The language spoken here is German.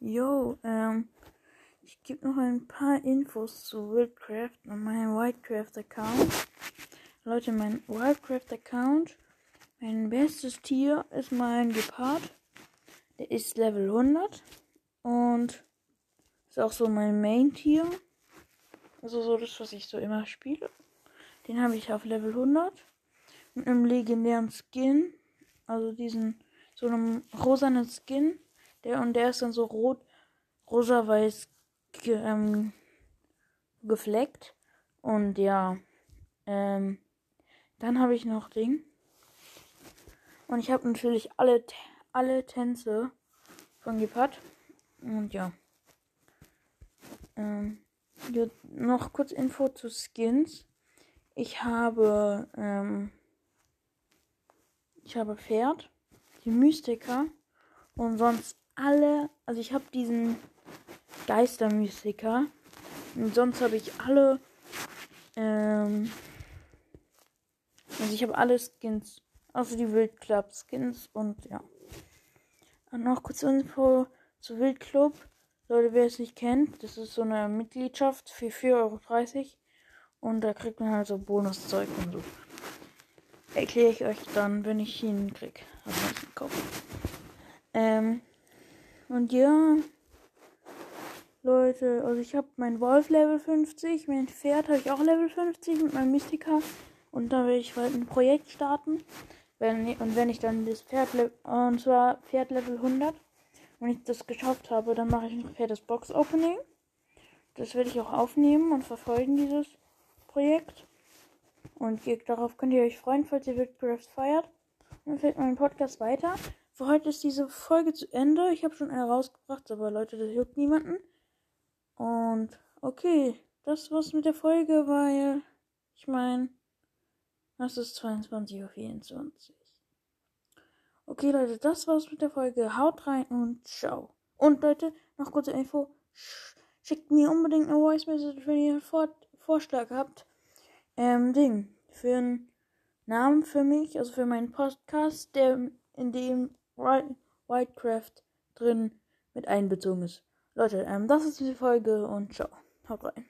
Jo, ähm, ich gebe noch ein paar Infos zu Wildcraft und meinem Wildcraft-Account. Leute, mein Wildcraft-Account, mein bestes Tier ist mein Gepard. Der ist Level 100 und ist auch so mein Main-Tier. Also so das, was ich so immer spiele. Den habe ich auf Level 100. Mit einem legendären Skin. Also diesen, so einem rosanen Skin. Der, und der ist dann so rot, rosa-weiß ge, ähm, gefleckt. Und ja, ähm, dann habe ich noch Ding. Und ich habe natürlich alle, alle Tänze von Gepard. Und ja. Ähm, noch kurz Info zu Skins. Ich habe, ähm, ich habe Pferd, die Mystiker und sonst alle, also ich habe diesen Geistermystiker und sonst habe ich alle, ähm, also ich habe alle Skins, außer die Wildclub Skins und ja. Und noch kurz Info zu Wildclub. Leute, wer es nicht kennt, das ist so eine Mitgliedschaft für 4,30 Euro. Und da kriegt man halt so Bonuszeug und so. Erkläre ich euch dann, wenn ich ihn krieg. Also ich kaufe. Ähm, und ja, Leute, also ich habe mein Wolf Level 50, mein Pferd habe ich auch Level 50 mit meinem Mystika. Und dann werde ich bald ein Projekt starten. Wenn, und wenn ich dann das Pferd, und zwar Pferd Level 100, wenn ich das geschafft habe, dann mache ich ein Pferdes Box Opening. Das werde ich auch aufnehmen und verfolgen, dieses Projekt. Und darauf könnt ihr euch freuen, falls ihr Wildcraft feiert. Dann fällt mein Podcast weiter. Für heute ist diese Folge zu Ende. Ich habe schon eine rausgebracht, aber Leute, das juckt niemanden. Und okay, das war's mit der Folge, weil ich meine, das ist 22.24 Uhr. Okay, Leute, das war's mit der Folge. Haut rein und ciao. Und Leute, noch kurze Info. Schickt mir unbedingt eine Voice Message, wenn ihr einen Vor Vorschlag habt. Ähm, Ding. Für einen Namen für mich, also für meinen Podcast, der in dem Whitecraft drin mit einbezogen ist. Leute, ähm, das ist die Folge und ciao. Haut rein.